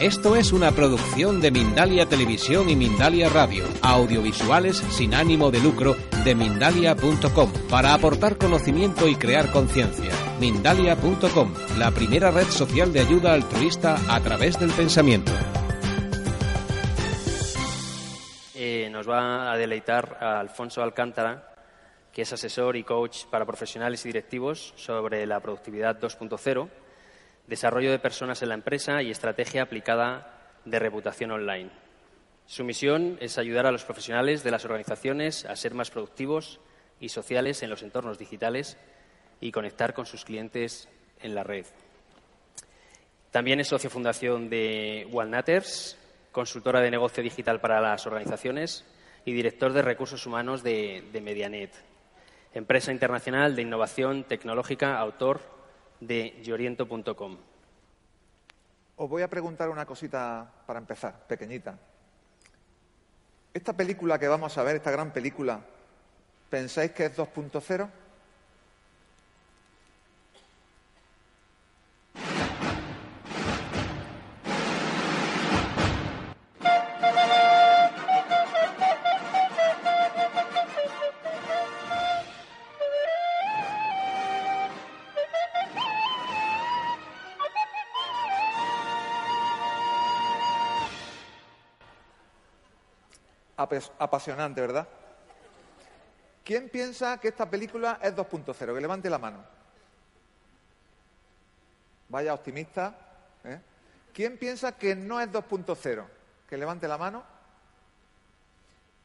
esto es una producción de Mindalia Televisión y Mindalia Radio, audiovisuales sin ánimo de lucro de mindalia.com, para aportar conocimiento y crear conciencia. Mindalia.com, la primera red social de ayuda altruista a través del pensamiento. Eh, nos va a deleitar a Alfonso Alcántara, que es asesor y coach para profesionales y directivos sobre la productividad 2.0 desarrollo de personas en la empresa y estrategia aplicada de reputación online. Su misión es ayudar a los profesionales de las organizaciones a ser más productivos y sociales en los entornos digitales y conectar con sus clientes en la red. También es socio fundación de Walnutters, consultora de negocio digital para las organizaciones y director de recursos humanos de, de Medianet, empresa internacional de innovación tecnológica, autor de yoriento.com. Os voy a preguntar una cosita para empezar, pequeñita. Esta película que vamos a ver, esta gran película, ¿pensáis que es 2.0? Apasionante, ¿verdad? ¿Quién piensa que esta película es 2.0? Que levante la mano. Vaya optimista. ¿eh? ¿Quién piensa que no es 2.0? Que levante la mano.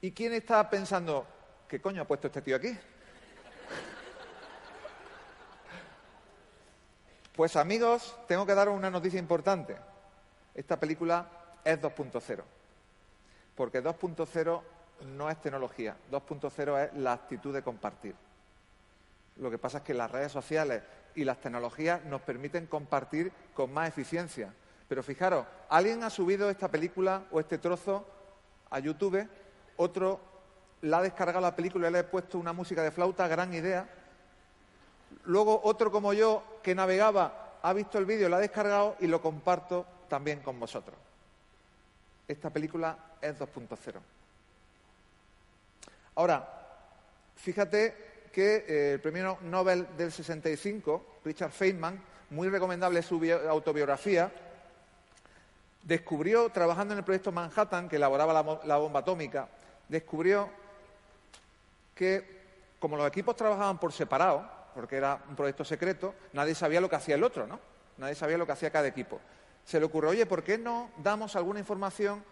¿Y quién está pensando, qué coño ha puesto este tío aquí? Pues amigos, tengo que daros una noticia importante. Esta película es 2.0 porque 2.0 no es tecnología, 2.0 es la actitud de compartir. Lo que pasa es que las redes sociales y las tecnologías nos permiten compartir con más eficiencia. Pero fijaros, alguien ha subido esta película o este trozo a YouTube, otro la ha descargado la película y le ha puesto una música de flauta, gran idea. Luego otro como yo que navegaba ha visto el vídeo, lo ha descargado y lo comparto también con vosotros. Esta película es 2.0. Ahora, fíjate que eh, el premio Nobel del 65, Richard Feynman, muy recomendable su autobiografía, descubrió, trabajando en el proyecto Manhattan, que elaboraba la, la bomba atómica, descubrió que como los equipos trabajaban por separado, porque era un proyecto secreto, nadie sabía lo que hacía el otro, ¿no? Nadie sabía lo que hacía cada equipo. Se le ocurrió, oye, ¿por qué no damos alguna información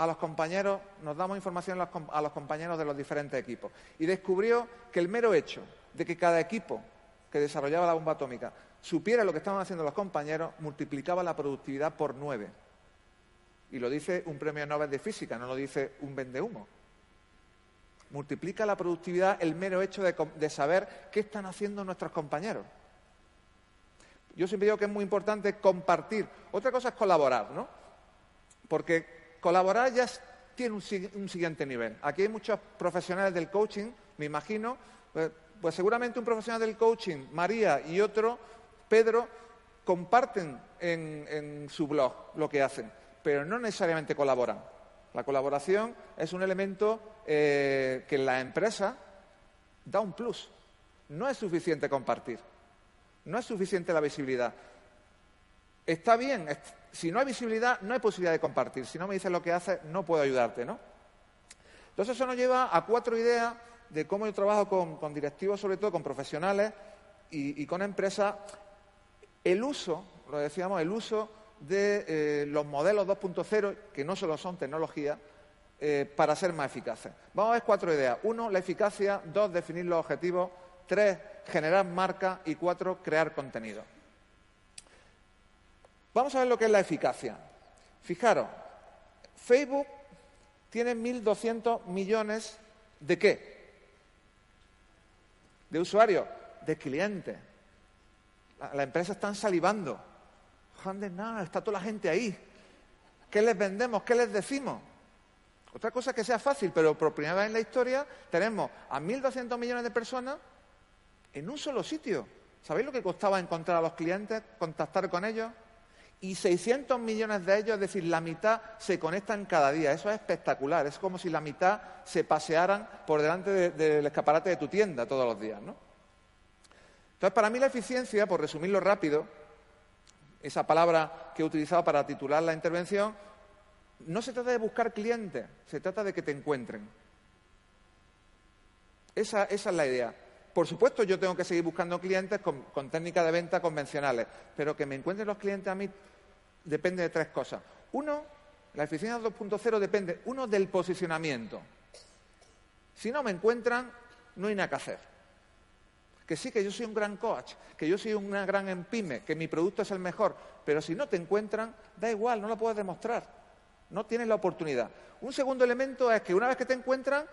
a los compañeros, nos damos información a los compañeros de los diferentes equipos. Y descubrió que el mero hecho de que cada equipo que desarrollaba la bomba atómica supiera lo que estaban haciendo los compañeros, multiplicaba la productividad por nueve. Y lo dice un premio Nobel de Física, no lo dice un vendehumo. Multiplica la productividad el mero hecho de, de saber qué están haciendo nuestros compañeros. Yo siempre digo que es muy importante compartir. Otra cosa es colaborar, ¿no? Porque colaborar ya tiene un, siguiente nivel. Aquí hay muchos profesionales del coaching, me imagino, pues, pues, seguramente un profesional del coaching, María y otro, Pedro, comparten en, su blog lo que hacen, pero no necesariamente colaboran. La colaboración es un elemento eh, que en la empresa da un plus. No es suficiente compartir, no es suficiente la visibilidad. Está bien, si no hay visibilidad, no hay posibilidad de compartir. Si no me dices lo que haces, no puedo ayudarte, ¿no? Entonces eso nos lleva a cuatro ideas de cómo yo trabajo con, directivos, sobre todo con profesionales y, con empresas. El uso, lo decíamos, el uso de eh, los modelos 2.0, que no solo son tecnologías, eh, para ser más eficaces. Vamos a ver cuatro ideas. Uno, la eficacia. Dos, definir los objetivos. Tres, generar marca. Y cuatro, crear contenido. Vamos a ver lo que es la eficacia. Fijaros, Facebook tiene 1.200 millones de qué? De usuarios, de clientes. Las empresas están salivando. nada, está toda la gente ahí. ¿Qué les vendemos? ¿Qué les decimos? Otra cosa que sea fácil, pero por primera vez en la historia tenemos a 1.200 millones de personas en un solo sitio. ¿Sabéis lo que costaba encontrar a los clientes, contactar con ellos? Y 600 millones de ellos, es decir, la mitad se conectan cada día. Eso es espectacular. Es como si la mitad se pasearan por delante del escaparate de tu tienda todos los días, ¿no? Entonces, para mí la eficiencia, por resumirlo rápido, esa palabra que he utilizado para titular la intervención, no se trata de buscar clientes, se trata de que te encuentren. Esa, es la idea. Por supuesto, yo tengo que seguir buscando clientes con, técnicas de venta convencionales, pero que me encuentren los clientes a mí depende de tres cosas. Uno, la eficiencia 2.0 depende, uno, del posicionamiento. Si no me encuentran, no hay nada que hacer que sí, que yo soy un gran coach, que yo soy una gran empime, que mi producto es el mejor, pero si no te encuentran, da igual, no lo puedes demostrar, no tienes la oportunidad. Un segundo elemento es que una vez que te encuentran,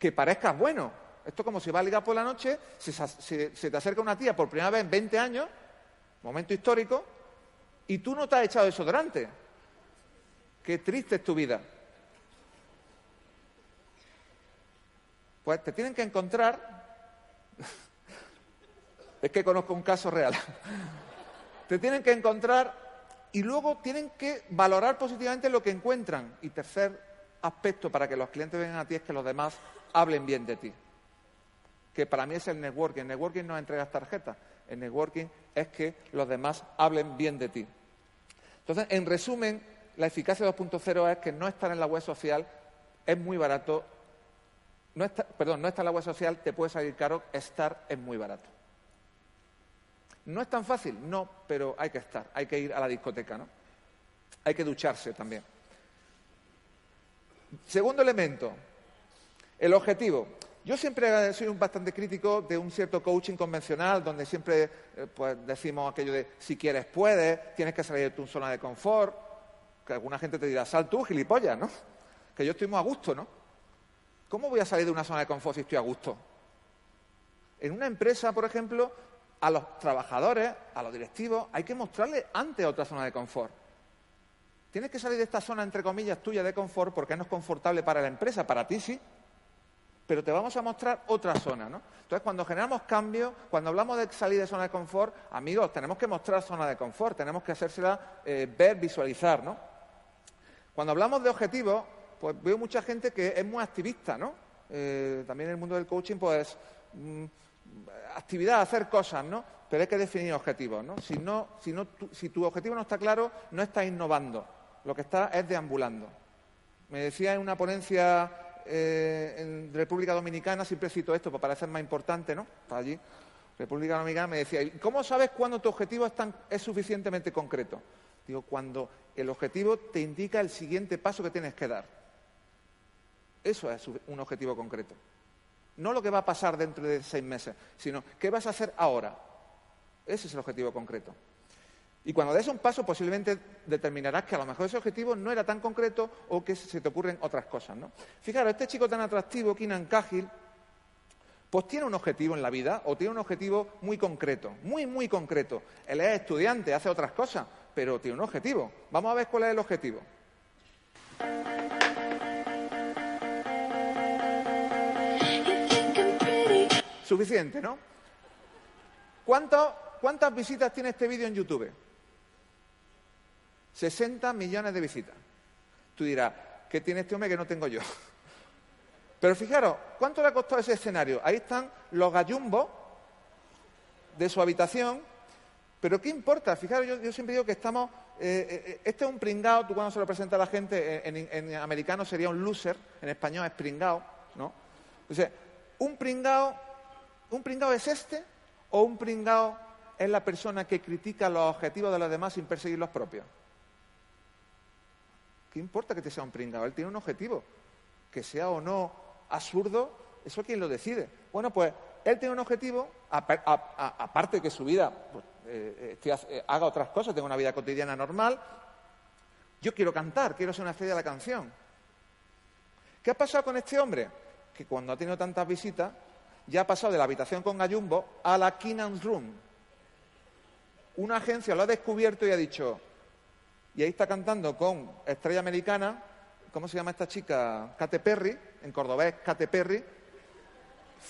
que parezcas bueno. Esto como si va a ligar por la noche, se, se te acerca una tía por primera vez en 20 años, momento histórico, y tú no te has echado desodorante. Qué triste es tu vida. Pues te tienen que encontrar es que conozco un caso real. Te tienen que encontrar y luego tienen que valorar positivamente lo que encuentran. Y tercer aspecto para que los clientes vengan a ti es que los demás hablen bien de ti. Que para mí es el networking. El networking no entregas tarjetas. El networking es que los demás hablen bien de ti. Entonces, en resumen, la eficacia 2.0 es que no estar en la web social es muy barato. No perdón, no estar en la web social te puede salir caro, estar es muy barato. ¿No es tan fácil? No, pero hay que estar, hay que ir a la discoteca, ¿no? Hay que ducharse también. Segundo elemento, el objetivo. Yo siempre soy un bastante crítico de un cierto coaching convencional, donde siempre eh, pues, decimos aquello de si quieres puedes, tienes que salir de tu zona de confort, que alguna gente te dirá, sal tú, gilipollas, ¿no? Que yo estoy muy a gusto, ¿no? ¿Cómo voy a salir de una zona de confort si estoy a gusto? En una empresa, por ejemplo, a los trabajadores, a los directivos, hay que mostrarles antes otra zona de confort. Tienes que salir de esta zona, entre comillas, tuya de confort porque no es confortable para la empresa, para ti sí, pero te vamos a mostrar otra zona, ¿no? Entonces, cuando generamos cambios, cuando hablamos de salir de zona de confort, amigos, tenemos que mostrar zona de confort, tenemos que hacérsela eh, ver, visualizar, ¿no? Cuando hablamos de objetivos, pues veo mucha gente que es muy activista, ¿no? Eh, también en el mundo del coaching, pues... Mm, actividad, hacer cosas, ¿no? Pero hay que definir objetivos, ¿no? Si, no, si, no, tu, si tu objetivo no está claro, no estás innovando. Lo que está es deambulando. Me decía en una ponencia eh, en República Dominicana, siempre cito esto para parecer más importante, ¿no? Para allí. República Dominicana me decía, ¿cómo sabes cuándo tu objetivo es, es suficientemente concreto? Digo, cuando el objetivo te indica el siguiente paso que tienes que dar. Eso es un objetivo concreto. No lo que va a pasar dentro de seis meses, sino qué vas a hacer ahora. Ese es el objetivo concreto. Y cuando des un paso, posiblemente determinarás que a lo mejor ese objetivo no era tan concreto o que se te ocurren otras cosas. ¿no? Fijaros, este chico tan atractivo, Kinan Cahill, pues tiene un objetivo en la vida o tiene un objetivo muy concreto, muy, muy concreto. Él es estudiante, hace otras cosas, pero tiene un objetivo. Vamos a ver cuál es el objetivo. Suficiente, ¿no? ¿Cuántas visitas tiene este vídeo en YouTube? 60 millones de visitas. Tú dirás, ¿qué tiene este hombre que no tengo yo? Pero fijaros, ¿cuánto le ha costado ese escenario? Ahí están los gallumbos de su habitación. Pero ¿qué importa? Fijaros, yo, siempre digo que estamos... Eh, eh, este es un pringao, tú cuando se lo presenta a la gente, en, en, americano sería un loser, en español es pringao, ¿no? Entonces, un pringao ¿Un pringao es este o un pringao es la persona que critica los objetivos de los demás sin perseguir los propios? ¿Qué importa que te sea un pringao? Él tiene un objetivo. Que sea o no absurdo, eso es quien lo decide. Bueno, pues él tiene un objetivo, aparte de que su vida pues, eh, eh, haga otras cosas, tengo una vida cotidiana normal. Yo quiero cantar, quiero ser una estrella de la canción. ¿Qué ha pasado con este hombre? Que cuando ha tenido tantas visitas, ya ha pasado de la habitación con Gallumbo a la Keenan's Room. Una agencia lo ha descubierto y ha dicho, y ahí está cantando con estrella americana, ¿cómo se llama esta chica? Kate Perry, en cordobés Kate Perry,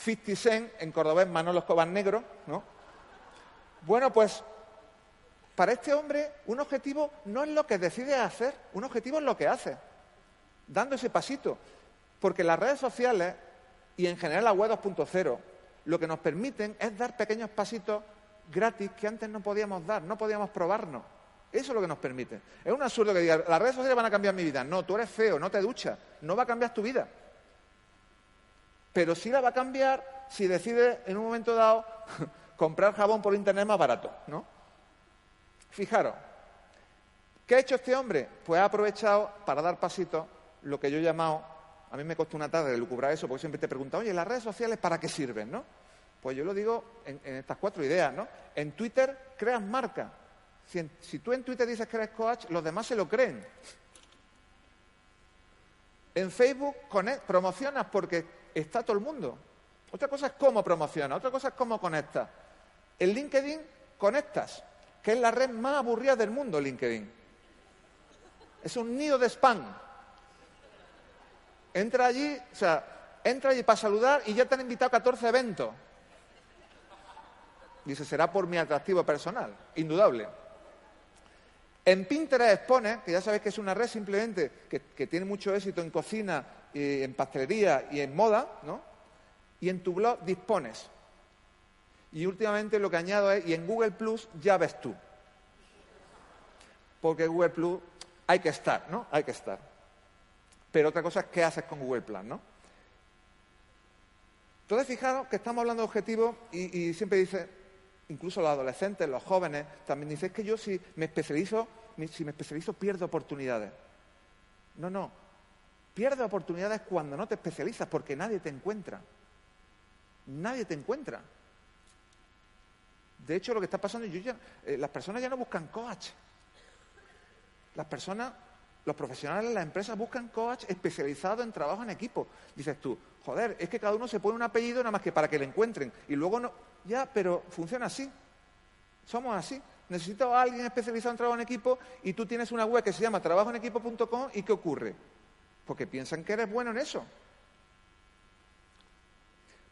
50 Cent, en cordobés Manolo Escobar Negro, ¿no? Bueno, pues para este hombre un objetivo no es lo que decide hacer, un objetivo es lo que hace, dando ese pasito. Porque las redes sociales y en general la web 2.0 lo que nos permiten es dar pequeños pasitos gratis que antes no podíamos dar, no podíamos probarnos. Eso es lo que nos permite. Es un absurdo que diga, las redes sociales van a cambiar mi vida. No, tú eres feo, no te duchas, no va a cambiar tu vida. Pero sí la va a cambiar si decides en un momento dado comprar jabón por internet más barato, ¿no? Fijaros, ¿qué ha hecho este hombre? Pues ha aprovechado para dar pasitos lo que yo he llamado, a mí me costó una tarde de lucubrar eso, porque siempre te preguntado, oye, ¿las redes sociales para qué sirven, no? Pues yo lo digo en, estas cuatro ideas, ¿no? En Twitter creas marca. Si, tú en Twitter dices que eres coach, los demás se lo creen. En Facebook promocionas porque está todo el mundo. Otra cosa es cómo promociona, otra cosa es cómo conectas. En LinkedIn conectas, que es la red más aburrida del mundo, LinkedIn. Es un nido de spam. Entra allí, o sea, entra allí para saludar y ya te han invitado a 14 eventos. Dice, será por mi atractivo personal, indudable. En Pinterest expone, que ya sabéis que es una red simplemente que, tiene mucho éxito en cocina, y en pastelería y en moda, ¿no? Y en tu blog dispones. Y últimamente lo que añado es, y en Google Plus ya ves tú. Porque Google Plus hay que estar, ¿no? Hay que estar. Pero otra cosa es qué haces con Google Plus, ¿no? Entonces, fijaros que estamos hablando de objetivos y, siempre dice, incluso los adolescentes, los jóvenes, también dicen que yo si me especializo, si me especializo pierdo oportunidades. No, no. Pierde oportunidades cuando no te especializas porque nadie te encuentra. Nadie te encuentra. De hecho, lo que está pasando, yo ya, eh, las personas ya no buscan coach. Las personas, los profesionales, las empresas buscan coach especializado en trabajo en equipo. Dices tú, joder, es que cada uno se pone un apellido nada más que para que le encuentren. Y luego no, ya, pero funciona así. Somos así. Necesito a alguien especializado en trabajo en equipo y tú tienes una web que se llama trabajoenequipo.com y ¿qué ocurre? Porque piensan que eres bueno en eso.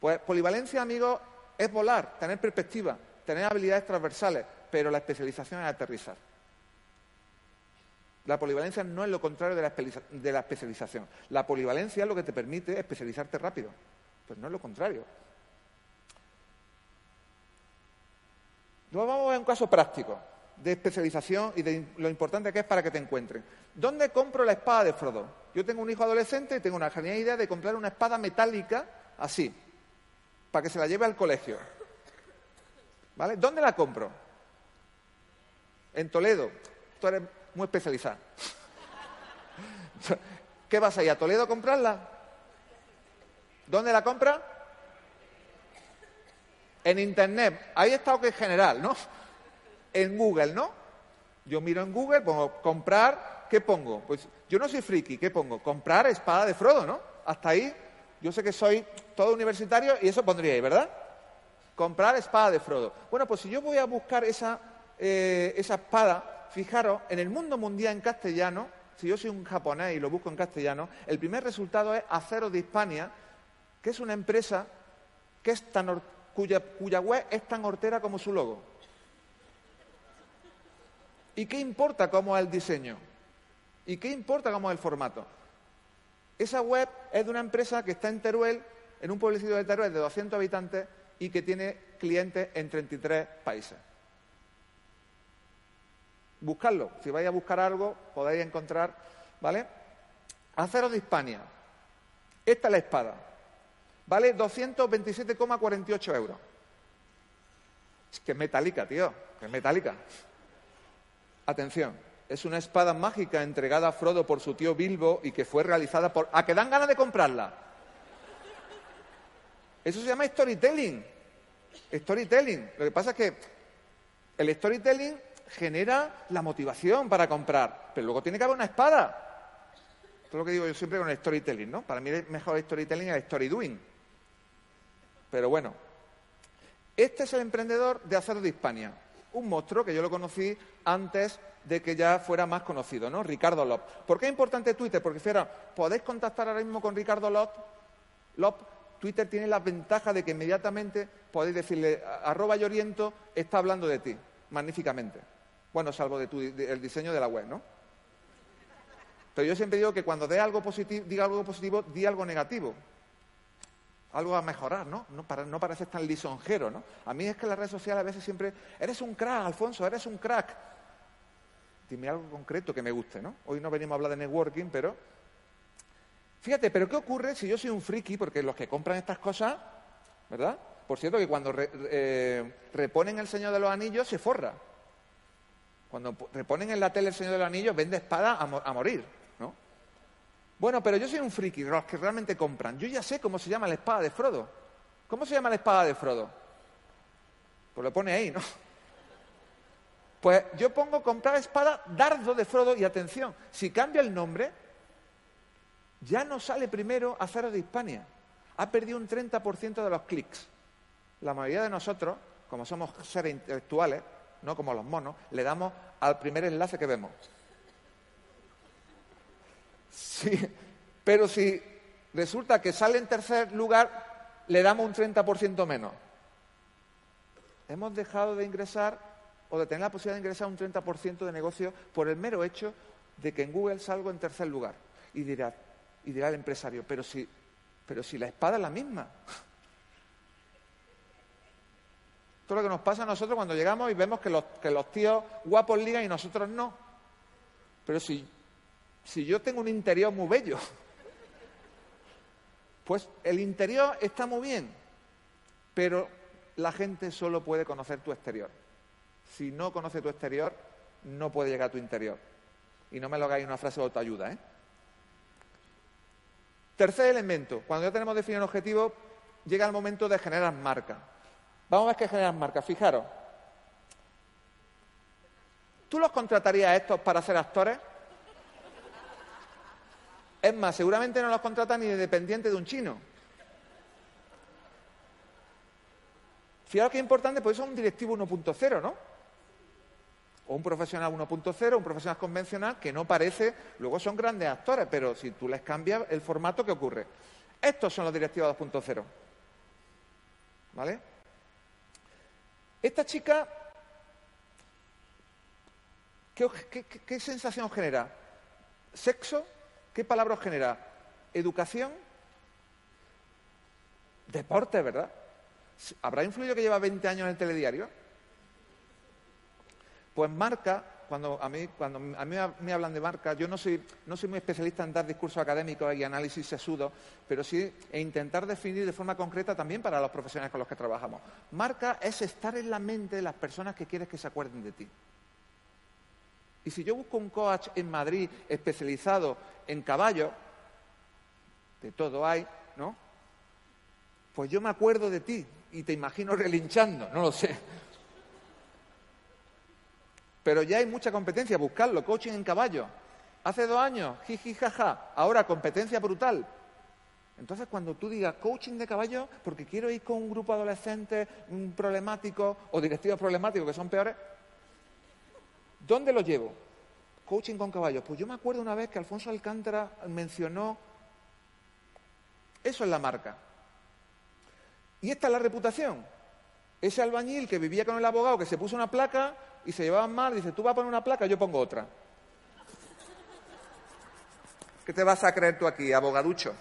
Pues polivalencia, amigos, es volar, tener perspectiva, tener habilidades transversales, pero la especialización es aterrizar. La polivalencia no es lo contrario de la, especialización. La polivalencia es lo que te permite especializarte rápido. Pues no es lo contrario. Vamos a ver un caso práctico de especialización y de lo importante que es para que te encuentren. ¿Dónde compro la espada de Frodo? Yo tengo un hijo adolescente y tengo una genial idea de comprar una espada metálica así, para que se la lleve al colegio. ¿Vale? ¿Dónde la compro? En Toledo. Tú eres muy especializado. ¿Qué vas a ir a Toledo a comprarla? ¿Dónde la compra? En Internet, ahí está que es general, ¿no? En Google, ¿no? Yo miro en Google, pongo comprar, ¿qué pongo? Pues yo no soy friki, ¿qué pongo? Comprar espada de Frodo, ¿no? Hasta ahí, yo sé que soy todo universitario y eso pondría ahí, ¿verdad? Comprar espada de Frodo. Bueno, pues si yo voy a buscar esa, eh, esa espada, fijaros, en el mundo mundial en castellano, si yo soy un japonés y lo busco en castellano, el primer resultado es Acero de Hispania, que es una empresa que es tan cuya, web es tan hortera como su logo. ¿Y qué importa cómo es el diseño? ¿Y qué importa cómo es el formato? Esa web es de una empresa que está en Teruel, en un pueblecito de Teruel de 200 habitantes y que tiene clientes en 33 países. Buscarlo. Si vais a buscar algo, podéis encontrar, ¿vale? Acero de Hispania. Esta es la espada. Vale 227,48 euros. Es que es metálica, tío. es metálica. Atención. Es una espada mágica entregada a Frodo por su tío Bilbo y que fue realizada por... ¿A que dan ganas de comprarla? Eso se llama storytelling. Storytelling. Lo que pasa es que El storytelling genera la motivación para comprar, pero luego tiene que haber una espada. Esto es lo que digo yo siempre con el storytelling, ¿no? Para mí el mejor storytelling es el story doing. Pero bueno, este es el emprendedor de Acero de Hispania, un monstruo que yo lo conocí antes de que ya fuera más conocido, ¿no? Ricardo Lop. ¿Por qué es importante Twitter? Porque, fiera, podéis contactar ahora mismo con Ricardo Lop. Lop. Twitter tiene la ventaja de que inmediatamente podéis decirle, arroba Lloriento está hablando de ti, magníficamente. Bueno, salvo de tu, el diseño de la web, ¿no? Pero yo siempre digo que cuando dé algo positivo, diga algo positivo, di algo negativo. Algo a mejorar, ¿no? No, para, no pareces tan lisonjero, ¿no? A mí es que las redes sociales a veces siempre, eres un crack, Alfonso, eres un crack. Dime algo concreto que me guste, ¿no? Hoy no venimos a hablar de networking, pero... Fíjate, pero ¿qué ocurre si yo soy un friki? Porque los que compran estas cosas, ¿verdad? Por cierto, que cuando eh, reponen el Señor de los Anillos se forra. Cuando reponen en la tele el Señor de los Anillos, vende espada a, morir. Bueno, pero yo soy un friki, los que realmente compran. Yo ya sé cómo se llama la espada de Frodo. ¿Cómo se llama la espada de Frodo? Pues lo pone ahí, ¿no? Pues yo pongo comprar espada dardo de Frodo y atención, si cambia el nombre, ya no sale primero Acero de Hispania. Ha perdido un 30% de los clics. La mayoría de nosotros, como somos seres intelectuales, no como los monos, le damos al primer enlace que vemos. Sí, pero si resulta que sale en tercer lugar, le damos un 30% menos. Hemos dejado de ingresar o de tener la posibilidad de ingresar un 30% de negocio por el mero hecho de que en Google salgo en tercer lugar. Y dirá, y dirá el empresario, pero si, pero si la espada es la misma. Es lo que nos pasa a nosotros cuando llegamos y vemos que los, que los tíos guapos ligan y nosotros no. Pero si, si yo tengo un interior muy bello, pues el interior está muy bien, pero la gente solo puede conocer tu exterior. Si no conoce tu exterior, no puede llegar a tu interior. Y no me lo hagáis una frase de autoayuda, ¿eh? Tercer elemento, cuando ya tenemos definido un objetivo, llega el momento de generar marca. Vamos a ver qué generan marca. Fijaros, ¿tú los contratarías a estos para ser actores? Es más, seguramente no los contratan ni de dependiente de un chino. Fijaros qué importante, pues eso es un directivo 1.0, ¿no? O un profesional 1.0, un profesional convencional que no parece, luego son grandes actores, pero si tú les cambias el formato, ¿qué ocurre? Estos son los directivos 2.0. ¿Vale? Esta chica, ¿qué, sensación genera? ¿Sexo? ¿Qué palabra genera? ¿Educación? Deporte, ¿verdad? ¿Habrá influido que lleva 20 años en el telediario? Pues marca, cuando a mí, cuando a mí me hablan de marca, yo no soy, no soy muy especialista en dar discursos académicos y análisis sesudos, pero sí e intentar definir de forma concreta también para los profesionales con los que trabajamos. Marca es estar en la mente de las personas que quieres que se acuerden de ti. Y si yo busco un coach en Madrid especializado en caballos, de todo hay, ¿no? Pues yo me acuerdo de ti y te imagino relinchando, no lo sé. Pero ya hay mucha competencia, buscarlo, coaching en caballo. Hace dos años, jiji, jaja, ahora competencia brutal. Entonces, cuando tú digas coaching de caballo, porque quiero ir con un grupo de adolescentes problemáticos o directivos problemáticos que son peores, ¿dónde lo llevo? Coaching con caballos. Pues yo me acuerdo una vez que Alfonso Alcántara mencionó, eso es la marca. Y esta es la reputación. Ese albañil que vivía con el abogado que se puso una placa y se llevaban mal, dice, tú vas a poner una placa, yo pongo otra. ¿Qué te vas a creer tú aquí, abogaducho?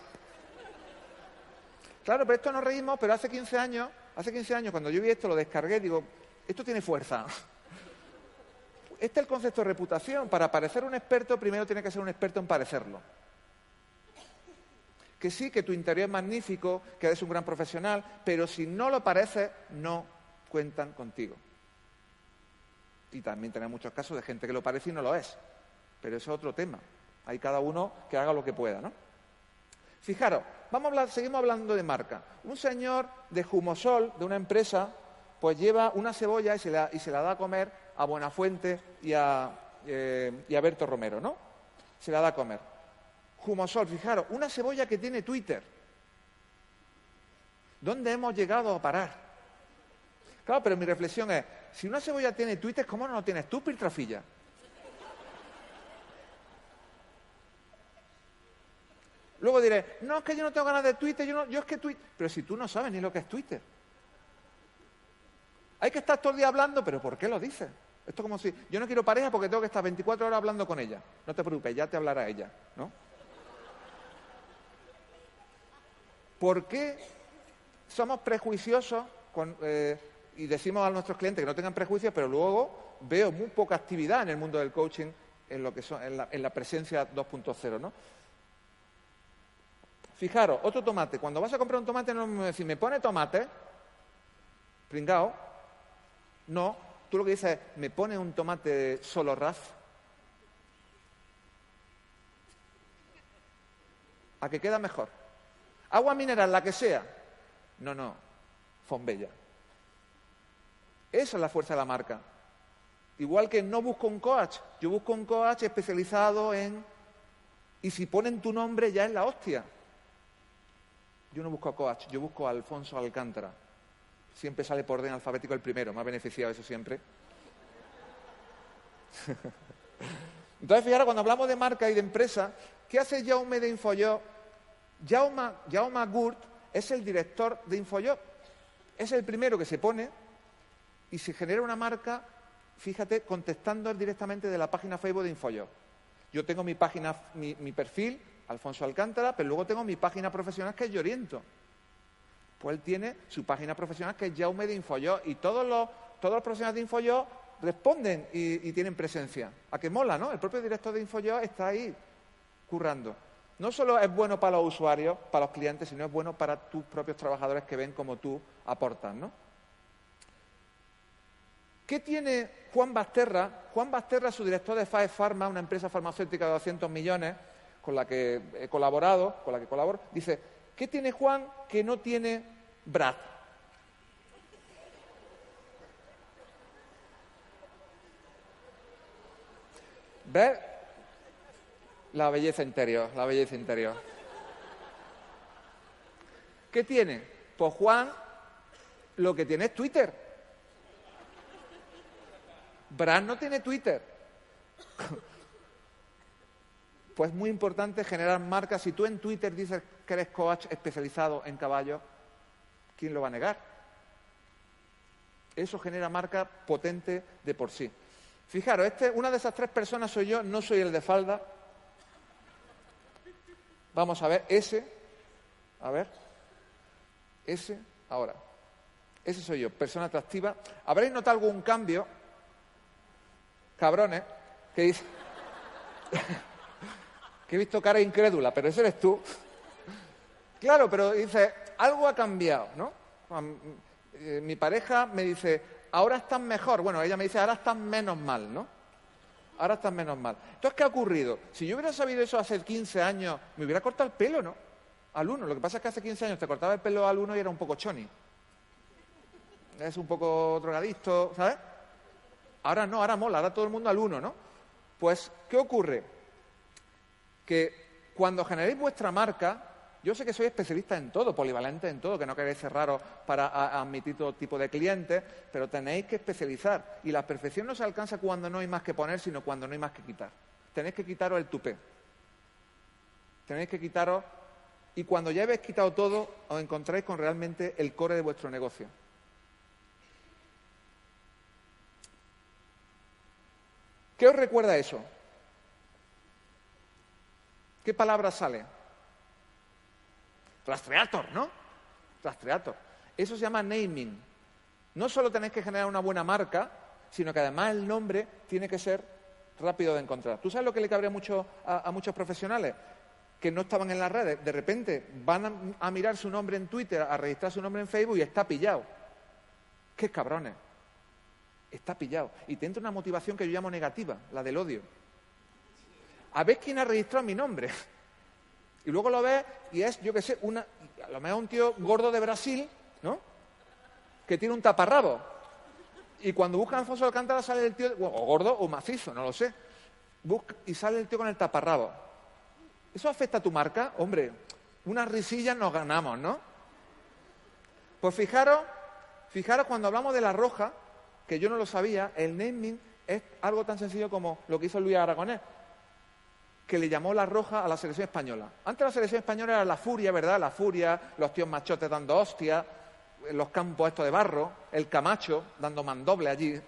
Claro, pero esto nos reímos, pero hace 15 años, hace 15 años cuando yo vi esto, lo descargué, digo, esto tiene fuerza. Este es el concepto de reputación. Para parecer un experto, primero tiene que ser un experto en parecerlo. Que sí, que tu interior es magnífico, que eres un gran profesional, pero si no lo pareces, no cuentan contigo y también tenemos muchos casos de gente que lo parece y no lo es. Pero eso es otro tema. Hay cada uno que haga lo que pueda, ¿no? Fijaros, vamos a seguimos hablando de marca. Un señor de Jumosol, de una empresa, pues lleva una cebolla y se la da a comer a Buenafuente y a, eh, y a Berto Romero, ¿no? Se la da a comer. Humosol, fijaros, una cebolla que tiene Twitter. ¿Dónde hemos llegado a parar? Claro, pero mi reflexión es, si una cebolla tiene Twitter, ¿cómo no lo tienes tú, Piltrafilla? Luego diré, no, es que yo no tengo ganas de Twitter, yo, no, yo es que Twitter... Pero si tú no sabes ni lo que es Twitter. Hay que estar todo el día hablando, pero ¿por qué lo dices? Esto es como si yo no quiero pareja porque tengo que estar 24 horas hablando con ella. No te preocupes, ya te hablará ella, ¿no? ¿Por qué somos prejuiciosos eh, y decimos a nuestros clientes que no tengan prejuicios, pero luego veo muy poca actividad en el mundo del coaching en lo que son, en la, en la presencia 2.0, ¿no? Fijaros, otro tomate. Cuando vas a comprar un tomate, no me decís, ¿me pone tomate? Pringao. No. Tú lo que dices es, ¿me pone un tomate solo raz? ¿A que queda mejor? Agua mineral, la que sea. No, no. Fombella. Esa es la fuerza de la marca. Igual que no busco un coach, yo busco un coach especializado en... Y si ponen tu nombre ya es la hostia. Yo no busco a coach, yo busco a Alfonso Alcántara. Siempre sale por orden alfabético el primero, me ha beneficiado eso siempre. Entonces, fijaros, cuando hablamos de marca y de empresa, ¿qué hace Jaume de Infoyo? Jaume, Jaume Gurt es el director de Infoyo. Es el primero que se pone y se genera una marca, fíjate, contestando directamente de la página Facebook de Infoyo. Yo tengo mi página, mi, mi perfil, Alfonso Alcántara, pero luego tengo mi página profesional que es Lloriento. Pues él tiene su página profesional que es Jaume de Infoyo y todos los, todos los profesionales de Infoyo responden y, tienen presencia. A que mola, ¿no? El propio director de Infoyo está ahí currando. No solo es bueno para los usuarios, para los clientes, sino es bueno para tus propios trabajadores que ven cómo tú aportas, ¿no? ¿Qué tiene Juan Basterra? Juan Basterra, su director de FAE Pharma, una empresa farmacéutica de 200 millones, con la que he colaborado, con la que colaboro, dice, ¿qué tiene Juan que no tiene Brad? ¿Ves? La belleza interior, la belleza interior. ¿Qué tiene? Pues Juan lo que tiene es Twitter. Brad no tiene Twitter. Pues es muy importante generar marcas. Si tú en Twitter dices que eres coach especializado en caballos, ¿quién lo va a negar? Eso genera marca potente de por sí. Fijaros, este, una de esas tres personas soy yo, no soy el de falda. Vamos a ver, ese, a ver, ese, ahora, ese soy yo, persona atractiva. ¿Habréis notado algún cambio? Cabrones, que dice que he visto cara incrédula, pero ese eres tú. Claro, pero dice, algo ha cambiado, ¿no? Eh, mi pareja me dice, ahora estás mejor. Bueno, ella me dice, ahora estás menos mal, ¿no? Ahora estás menos mal. Entonces, ¿qué ha ocurrido? Si yo hubiera sabido eso hace 15 años, me hubiera cortado el pelo, ¿no? Al uno. Lo que pasa es que hace 15 años te cortaba el pelo al uno y era un poco choni. Es un poco drogadicto, ¿sabes? Ahora no, ahora mola, ahora todo el mundo al uno, ¿no? Pues, ¿qué ocurre? que cuando generéis vuestra marca, yo sé que soy especialista en todo, polivalente en todo, que no queréis cerraros para admitir todo tipo de clientes, pero tenéis que especializar. Y la perfección no se alcanza cuando no hay más que poner, sino cuando no hay más que quitar. Tenéis que quitaros el tupé. Tenéis que quitaros. Y cuando ya habéis quitado todo, os encontráis con realmente el core de vuestro negocio. ¿Qué os recuerda eso? ¿Qué palabra sale? Rastreator, ¿no? Rastreator. Eso se llama naming. No solo tenéis que generar una buena marca, sino que además el nombre tiene que ser rápido de encontrar. ¿Tú sabes lo que le cabría mucho a, muchos profesionales? Que no estaban en las redes. De repente van a, mirar su nombre en Twitter, a registrar su nombre en Facebook y está pillado. ¡Qué cabrones! Está pillado. Y te entra una motivación que yo llamo negativa, la del odio a ver quién ha registrado mi nombre. Y luego lo ves y es, yo qué sé, una, a lo mejor un tío gordo de Brasil, ¿no? que tiene un taparrabo. Y cuando buscan a Alfonso Alcántara sale el tío, o gordo o macizo, no lo sé. Busca, y sale el tío con el taparrabo. ¿Eso afecta a tu marca? Hombre, unas risillas nos ganamos, ¿no? Pues fijaros, fijaros cuando hablamos de la roja, que yo no lo sabía, el naming es algo tan sencillo como lo que hizo Luis Aragonés, que le llamó la roja a la selección española. Antes la selección española era la furia, ¿verdad? La furia, los tíos machotes dando hostias, los campos estos de barro, el Camacho dando mandoble allí.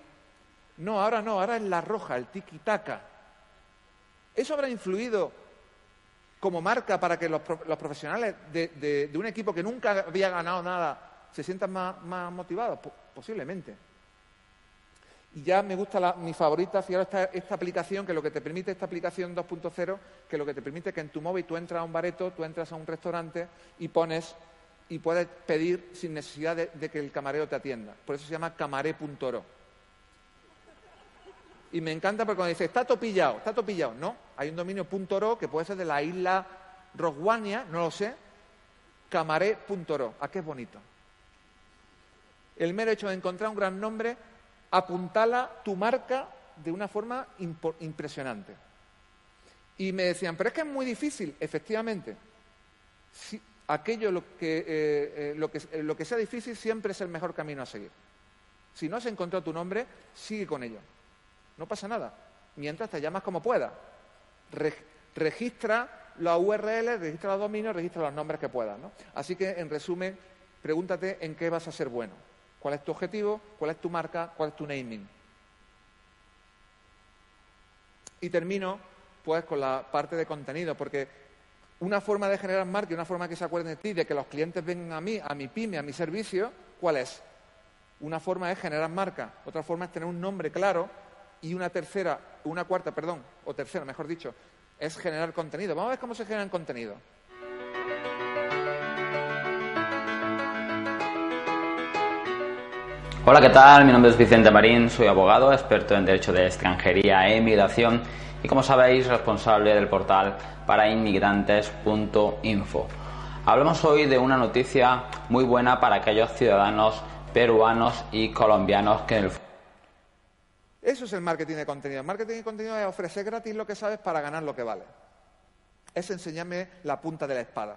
No, ahora no, ahora es la roja, el tiki-taka. ¿Eso habrá influido como marca para que los, profesionales de, un equipo que nunca había ganado nada se sientan más, motivados? posiblemente. Y ya me gusta mi favorita, fijaros, esta, esta aplicación, que lo que te permite, esta aplicación 2.0, que lo que te permite que en tu móvil tú entras a un bareto, tú entras a un restaurante y pones y puedes pedir sin necesidad de, que el camarero te atienda. Por eso se llama camaré.ro. Y me encanta porque cuando dice, está topillado, está topillado. No, hay un dominio .ro que puede ser de la isla Roswania, no lo sé, camaré.ro. ¿A qué es bonito? El mero hecho de encontrar un gran nombre apuntala tu marca de una forma impresionante. Y me decían, pero es que es muy difícil, efectivamente. Si, aquello lo que, eh, eh, lo, que, lo que sea difícil siempre es el mejor camino a seguir. Si no has encontrado tu nombre, sigue con ello. No pasa nada. Mientras te llamas como puedas. registra la URL, registra los dominios, registra los nombres que puedas. Así que, en resumen, pregúntate en qué vas a ser bueno. ¿Cuál es tu objetivo? ¿Cuál es tu marca? ¿Cuál es tu naming? Y termino, pues, con la parte de contenido, porque una forma de generar marca y una forma que se acuerden de ti, de que los clientes vengan a mí, a mi pyme, a mi servicio, ¿cuál es? Una forma es generar marca, otra forma es tener un nombre claro y una tercera, una cuarta, perdón, o tercera, mejor dicho, es generar contenido. Vamos a ver cómo se genera contenido. Hola, ¿qué tal? Mi nombre es Vicente Marín, soy abogado, experto en Derecho de Extranjería e Inmigración y como sabéis responsable del portal para inmigrantes.info. Hablamos hoy de una noticia muy buena para aquellos ciudadanos peruanos y colombianos que en el Eso es el marketing de contenido. El marketing de contenido es ofrecer gratis lo que sabes para ganar lo que vale. Es enseñarme la punta de la espada.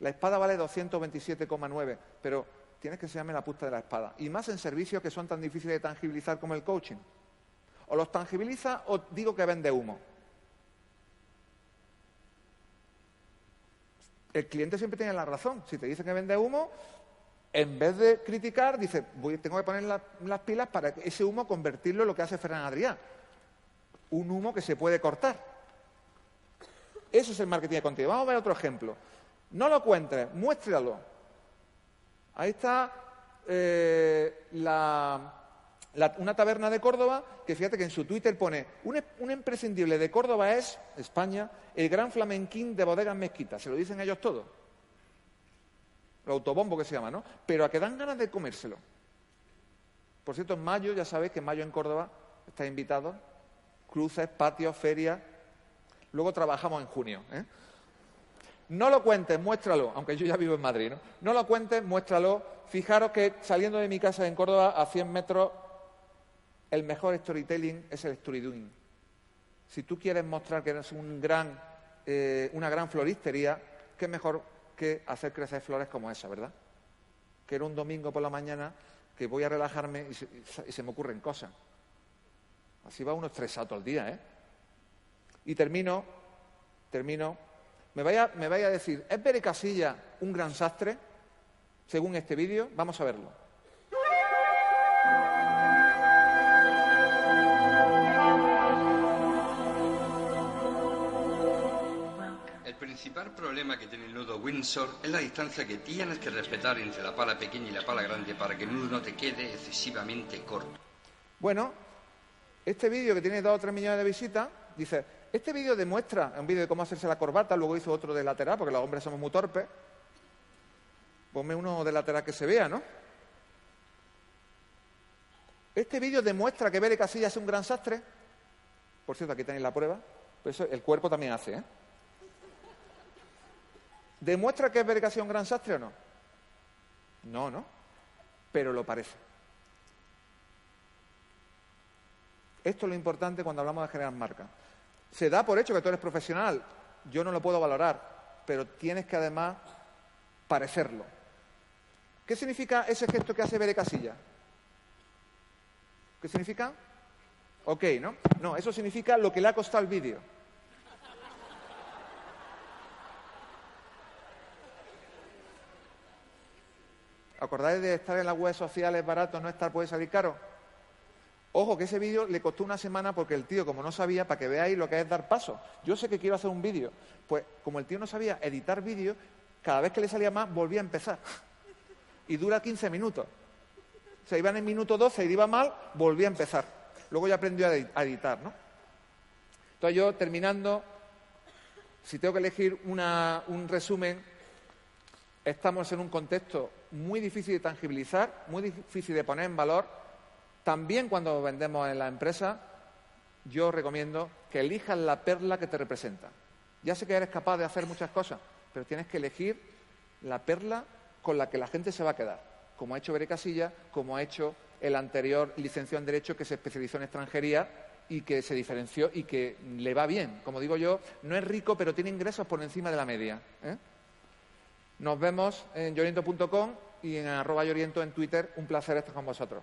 La espada vale 227,9, pero tienes que enseñarme la punta de la espada. Y más en servicios que son tan difíciles de tangibilizar como el coaching. O los tangibiliza o digo que vende humo. El cliente siempre tiene la razón. Si te dice que vende humo, en vez de criticar, dice, voy, tengo que poner las pilas para ese humo convertirlo en lo que hace Ferran Adrià. Un humo que se puede cortar. Eso es el marketing de contenido. Vamos a ver otro ejemplo. No lo cuentes, muéstralo. Ahí está eh, la, una taberna de Córdoba que fíjate que en su Twitter pone un, imprescindible de Córdoba es, España, el gran flamenquín de bodegas mezquitas. Se lo dicen ellos todos. El autobombo que se llama, ¿no? Pero a que dan ganas de comérselo. Por cierto, en mayo, ya sabéis que en mayo en Córdoba está invitado. Cruces, patios, ferias. Luego trabajamos en junio. ¿eh? No lo cuentes, muéstralo, aunque yo ya vivo en Madrid, ¿no? No lo cuentes, muéstralo. Fijaros que saliendo de mi casa en Córdoba a 100 metros el mejor storytelling es el story doing. Si tú quieres mostrar que eres un gran, eh, una gran floristería, qué mejor que hacer crecer flores como esa, ¿verdad? Que era un domingo por la mañana que voy a relajarme y se, me ocurren cosas. Así va uno estresado todo el día, ¿eh? Y termino, termino. Me vaya, me vaya a decir, ¿es Bere Casilla un gran sastre? Según este vídeo, vamos a verlo. principal problema que tiene el nudo Windsor es la distancia que tienes que respetar entre la pala pequeña y la pala grande para que el nudo no te quede excesivamente corto. Bueno, este vídeo que tiene 2 o 3 millones de visitas, dice, este vídeo demuestra, un vídeo de cómo hacerse la corbata, luego hizo otro de lateral, porque los hombres somos muy torpes. Ponme uno de lateral que se vea, ¿no? Este vídeo demuestra que Bere Casillas es un gran sastre. Por cierto, aquí tenéis la prueba. Pues eso el cuerpo también hace, ¿eh? ¿Demuestra que es un gran sastre o no? No, ¿no? pero lo parece. Esto es lo importante cuando hablamos de generar marca. Se da por hecho que tú eres profesional, yo no lo puedo valorar, pero tienes que además parecerlo. ¿Qué significa ese gesto que hace Bere Casilla? ¿Qué significa? Ok, ¿no? No, eso significa lo que le ha costado el vídeo. ¿Acordáis de estar en las webs sociales barato, no estar puede salir caro? Ojo, que ese vídeo le costó una semana porque el tío, como no sabía, para que veáis lo que es dar paso. Yo sé que quiero hacer un vídeo. Pues como el tío no sabía editar vídeo, cada vez que le salía más volvía a empezar. Y dura 15 minutos. Se iba en el minuto 12 y iba mal, volvía a empezar. Luego ya aprendió a editar, ¿no? Entonces yo, terminando, si tengo que elegir un resumen, estamos en un contexto muy difícil de tangibilizar, muy difícil de poner en valor. También cuando vendemos en la empresa, yo recomiendo que elijas la perla que te representa. Ya sé que eres capaz de hacer muchas cosas, pero tienes que elegir la perla con la que la gente se va a quedar, como ha hecho Bere Casilla, como ha hecho el anterior licenciado en Derecho que se especializó en extranjería y que se diferenció y que le va bien. Como digo yo, no es rico, pero tiene ingresos por encima de la media. ¿eh? Nos vemos en lloriento.com y en arroba lloriento en Twitter. Un placer estar con vosotros.